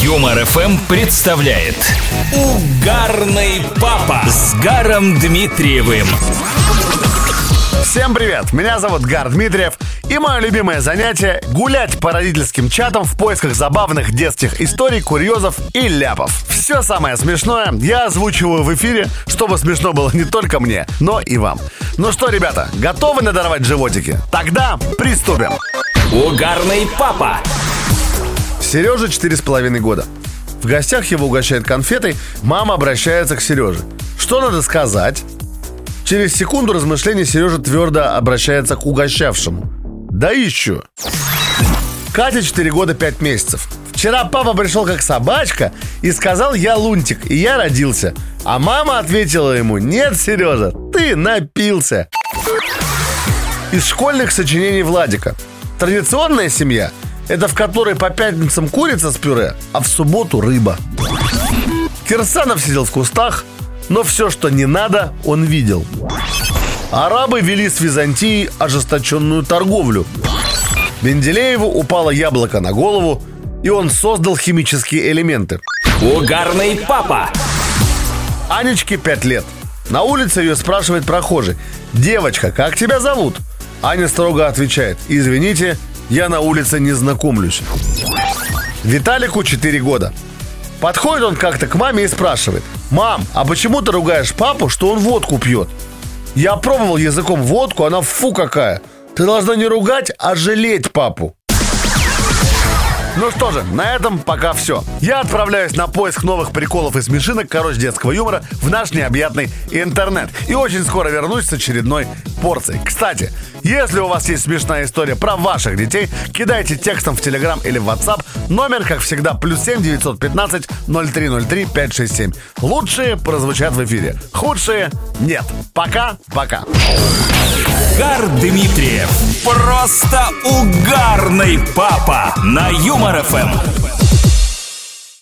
Юмор ФМ представляет Угарный папа с Гаром Дмитриевым. Всем привет! Меня зовут Гар Дмитриев, и мое любимое занятие — гулять по родительским чатам в поисках забавных детских историй, курьезов и ляпов. Все самое смешное я озвучиваю в эфире, чтобы смешно было не только мне, но и вам. Ну что, ребята, готовы надорвать животики? Тогда приступим! Угарный папа. Сереже четыре с половиной года. В гостях его угощают конфетой, мама обращается к Сереже. Что надо сказать? Через секунду размышления Сережа твердо обращается к угощавшему. Да еще. Катя 4 года 5 месяцев. Вчера папа пришел как собачка и сказал «я лунтик, и я родился». А мама ответила ему «нет, Сережа, ты напился». Из школьных сочинений Владика. Традиционная семья – это в которой по пятницам курица с пюре, а в субботу рыба. Кирсанов сидел в кустах, но все, что не надо, он видел. Арабы вели с Византией ожесточенную торговлю. Менделееву упало яблоко на голову, и он создал химические элементы. Угарный папа. Анечке 5 лет. На улице ее спрашивает прохожий. «Девочка, как тебя зовут?» Аня строго отвечает. «Извините, я на улице не знакомлюсь». Виталику 4 года. Подходит он как-то к маме и спрашивает. «Мам, а почему ты ругаешь папу, что он водку пьет?» Я пробовал языком водку, она фу какая. Ты должна не ругать, а жалеть папу. Ну что же, на этом пока все. Я отправляюсь на поиск новых приколов и смешинок, короче, детского юмора в наш необъятный интернет. И очень скоро вернусь с очередной порцией. Кстати, если у вас есть смешная история про ваших детей, кидайте текстом в Телеграм или в WhatsApp. Номер, как всегда, плюс 7 915 0303 567. Лучшие прозвучат в эфире. Худшие нет. Пока-пока. Гар Дмитриев. Просто угарный папа на Юмор ФМ.